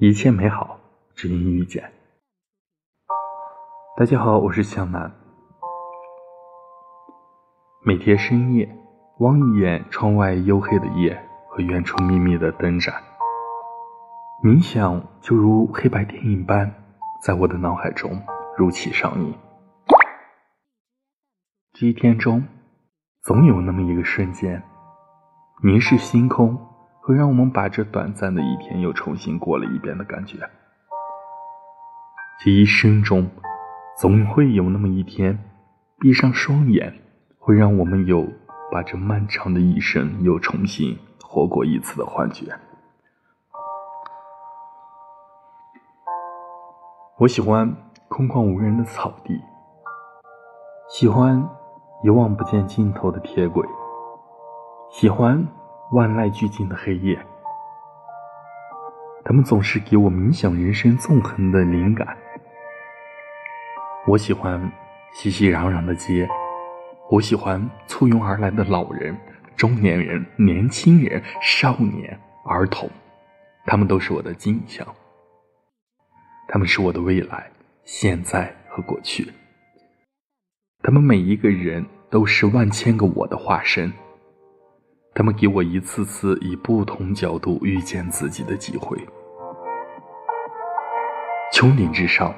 一切美好，只因遇见。大家好，我是向南。每天深夜，望一眼窗外黝黑的夜和远处密密的灯盏，冥想就如黑白电影般，在我的脑海中如期上映。这一天中，总有那么一个瞬间，凝视星空。会让我们把这短暂的一天又重新过了一遍的感觉。这一生中，总会有那么一天，闭上双眼，会让我们有把这漫长的一生又重新活过一次的幻觉。我喜欢空旷无人的草地，喜欢一望不见尽头的铁轨，喜欢。万籁俱静的黑夜，他们总是给我冥想人生纵横的灵感。我喜欢熙熙攘攘的街，我喜欢簇拥而来的老人、中年人、年轻人、少年、儿童，他们都是我的镜像，他们是我的未来、现在和过去，他们每一个人都是万千个我的化身。他们给我一次次以不同角度遇见自己的机会。穹顶之上，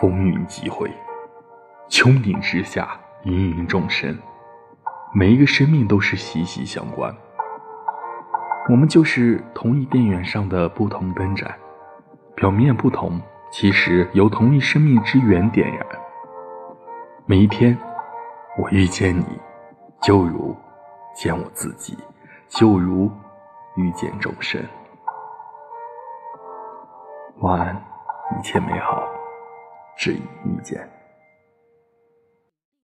风云际会；穹顶之下，芸芸众生。每一个生命都是息息相关。我们就是同一电源上的不同灯盏，表面不同，其实由同一生命之源点燃。每一天，我遇见你，就如。见我自己，就如遇见众生。晚安，一切美好，只因遇见。